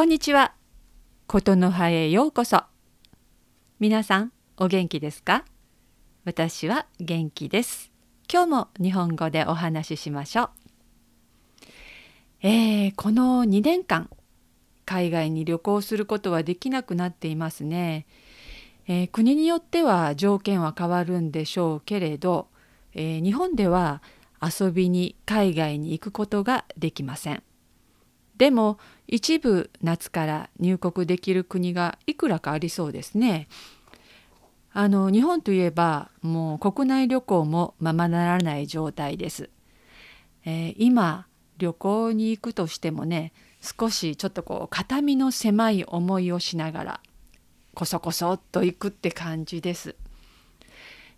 こんにちは。ことの葉へようこそ。皆さん、お元気ですか？私は元気です。今日も日本語でお話ししましょう。えー、この2年間、海外に旅行することはできなくなっていますね。えー、国によっては条件は変わるんでしょうけれど、えー、日本では遊びに海外に行くことができません。でも一部夏から入国できる国がいくらかありそうですね。あの日本といえばもう国内旅行もままならない状態です。えー、今旅行に行くとしてもね少しちょっとこう肩身の狭い思いをしながらこそこそっと行くって感じです。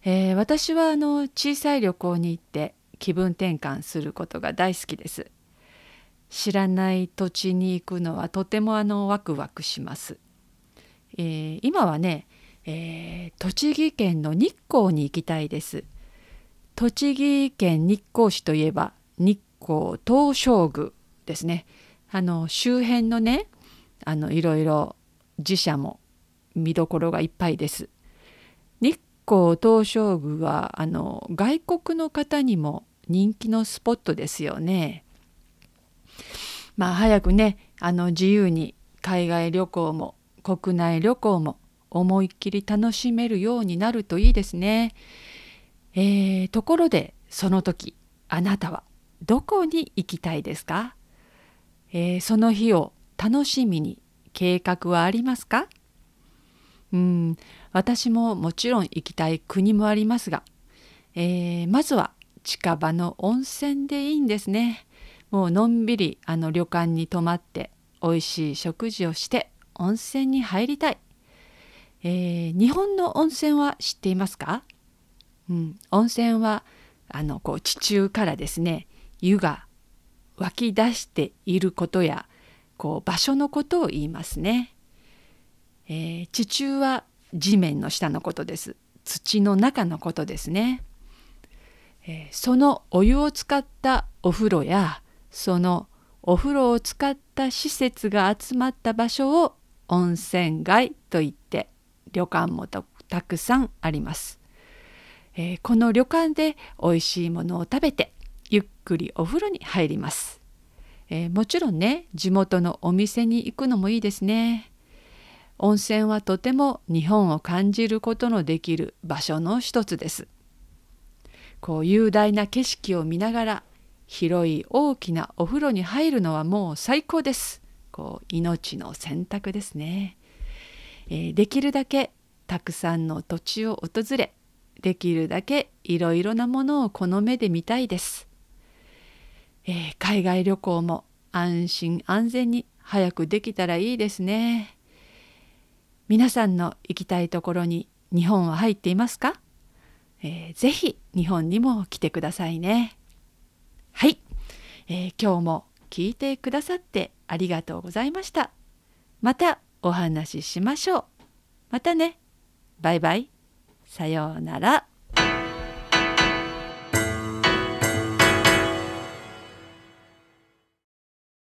えー、私はあの小さい旅行に行って気分転換することが大好きです。知らない土地に行くのはとてもあのワクワクします。えー、今はね、えー、栃木県の日光に行きたいです。栃木県日光市といえば日光東照宮ですね。あの周辺のねあのいろいろ寺社も見どころがいっぱいです。日光東照宮はあの外国の方にも人気のスポットですよね。まあ早くねあの自由に海外旅行も国内旅行も思いっきり楽しめるようになるといいですね。えー、ところでその時あなたはどこに行きたいですか、えー、その日を楽しみに計画はありますか？うん私ももちろん行きたい国もありますが、えー、まずは近場の温泉でいいんですね。もうのんびりあの旅館に泊まって美味しい食事をして温泉に入りたい、えー、日本の温泉は知っていますか、うん、温泉はあのこう地中からですね湯が湧き出していることやこう場所のことを言いますね、えー、地中は地面の下のことです。土の中のことですね、えー、そのお湯を使ったお風呂やそのお風呂を使った施設が集まった場所を温泉街といって旅館もたくさんあります、えー、この旅館で美味しいものを食べてゆっくりお風呂に入ります、えー、もちろんね地元のお店に行くのもいいですね。温泉はとても日本を感じることのできる場所の一つです。こう雄大な景色を見ながら広い大きなお風呂に入るのはもう最高です。こう命の選択ですね、えー、できるだけたくさんの土地を訪れできるだけいろいろなものをこの目で見たいです、えー、海外旅行も安心安全に早くできたらいいですね皆さんの行きたいところに日本は入っていますか、えー、ぜひ日本にも来てくださいね。はい、えー、今日も聞いてくださってありがとうございました。またお話ししましょう。またね。バイバイ。さようなら。